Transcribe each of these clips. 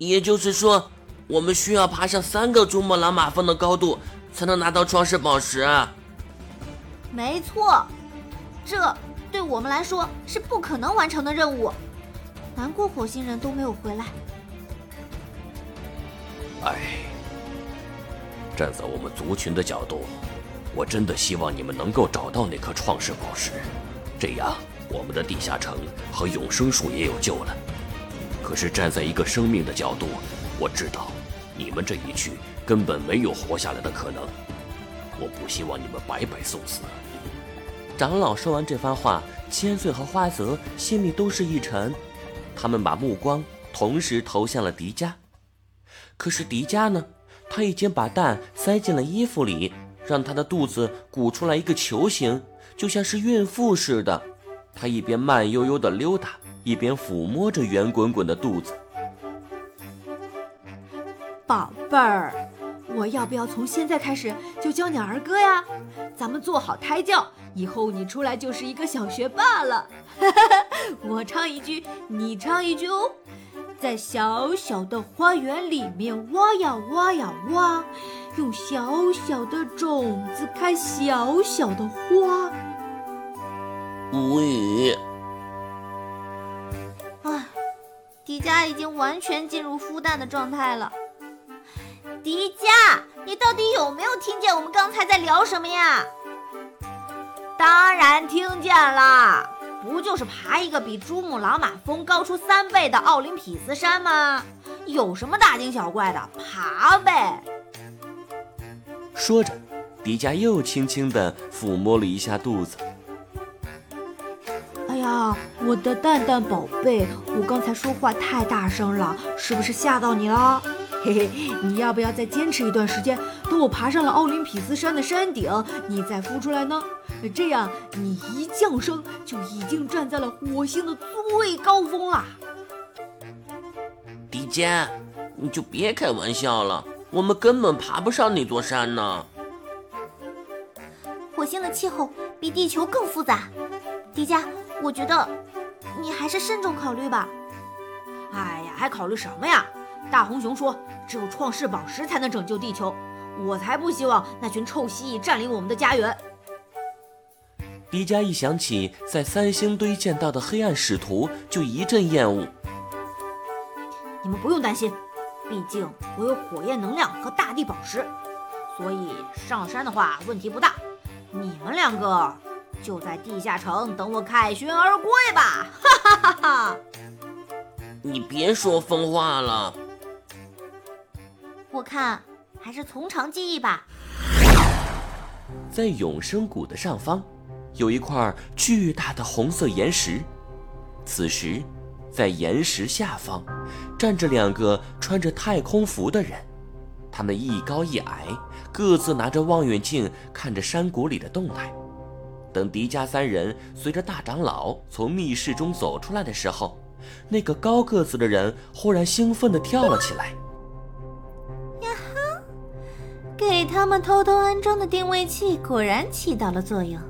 也就是说，我们需要爬上三个珠穆朗玛峰的高度，才能拿到创世宝石。没错，这对我们来说是不可能完成的任务。难过火星人都没有回来。哎，站在我们族群的角度，我真的希望你们能够找到那颗创世宝石，这样我们的地下城和永生树也有救了。可是站在一个生命的角度，我知道你们这一去根本没有活下来的可能。我不希望你们白白送死。长老说完这番话，千岁和花泽心里都是一沉，他们把目光同时投向了迪迦。可是迪迦呢？他已经把蛋塞进了衣服里，让他的肚子鼓出来一个球形，就像是孕妇似的。他一边慢悠悠地溜达，一边抚摸着圆滚滚的肚子。宝贝儿，我要不要从现在开始就教你儿歌呀？咱们做好胎教，以后你出来就是一个小学霸了。我唱一句，你唱一句哦。在小小的花园里面挖呀挖呀挖，用小小的种子开小小的花。无语。迪迦已经完全进入孵蛋的状态了。迪迦，你到底有没有听见我们刚才在聊什么呀？当然听见了。不就是爬一个比珠穆朗玛峰高出三倍的奥林匹斯山吗？有什么大惊小怪的？爬呗！说着，迪迦又轻轻地抚摸了一下肚子。哎呀，我的蛋蛋宝贝，我刚才说话太大声了，是不是吓到你了？嘿嘿，你要不要再坚持一段时间？等我爬上了奥林匹斯山的山顶，你再孵出来呢？这样你一降生就已经站在了火星的最高峰啦！迪迦，你就别开玩笑了，我们根本爬不上那座山呢。火星的气候比地球更复杂，迪迦，我觉得你还是慎重考虑吧。哎呀，还考虑什么呀？大红熊说：“只有创世宝石才能拯救地球，我才不希望那群臭蜥蜴占领我们的家园。”迪迦一想起在三星堆见到的黑暗使徒，就一阵厌恶。你们不用担心，毕竟我有火焰能量和大地宝石，所以上山的话问题不大。你们两个就在地下城等我凯旋而归吧！哈哈哈哈！你别说疯话了。我看还是从长计议吧。在永生谷的上方，有一块巨大的红色岩石。此时，在岩石下方，站着两个穿着太空服的人。他们一高一矮，各自拿着望远镜看着山谷里的动态。等迪迦三人随着大长老从密室中走出来的时候，那个高个子的人忽然兴奋地跳了起来。呀哈给他们偷偷安装的定位器果然起到了作用。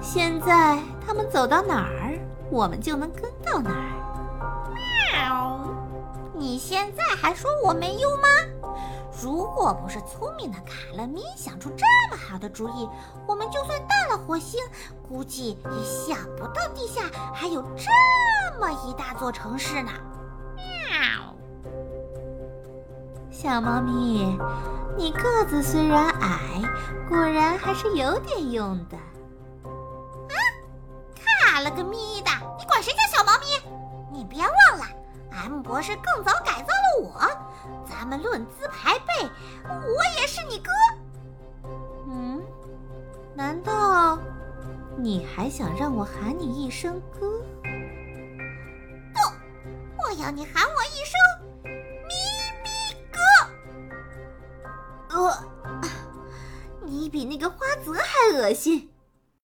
现在他们走到哪儿，我们就能跟到哪儿。喵！你现在还说我没用吗？如果不是聪明的卡勒咪想出这么好的主意，我们就算到了火星，估计也想不到地下还有这么一大座城市呢。喵！小猫咪。你个子虽然矮，果然还是有点用的。啊，卡了个咪的！了，M 博士更早改造了我。咱们论资排辈，我也是你哥。嗯？难道你还想让我喊你一声哥？不，我要你喊我一声咪咪哥。呃，你比那个花泽还恶心。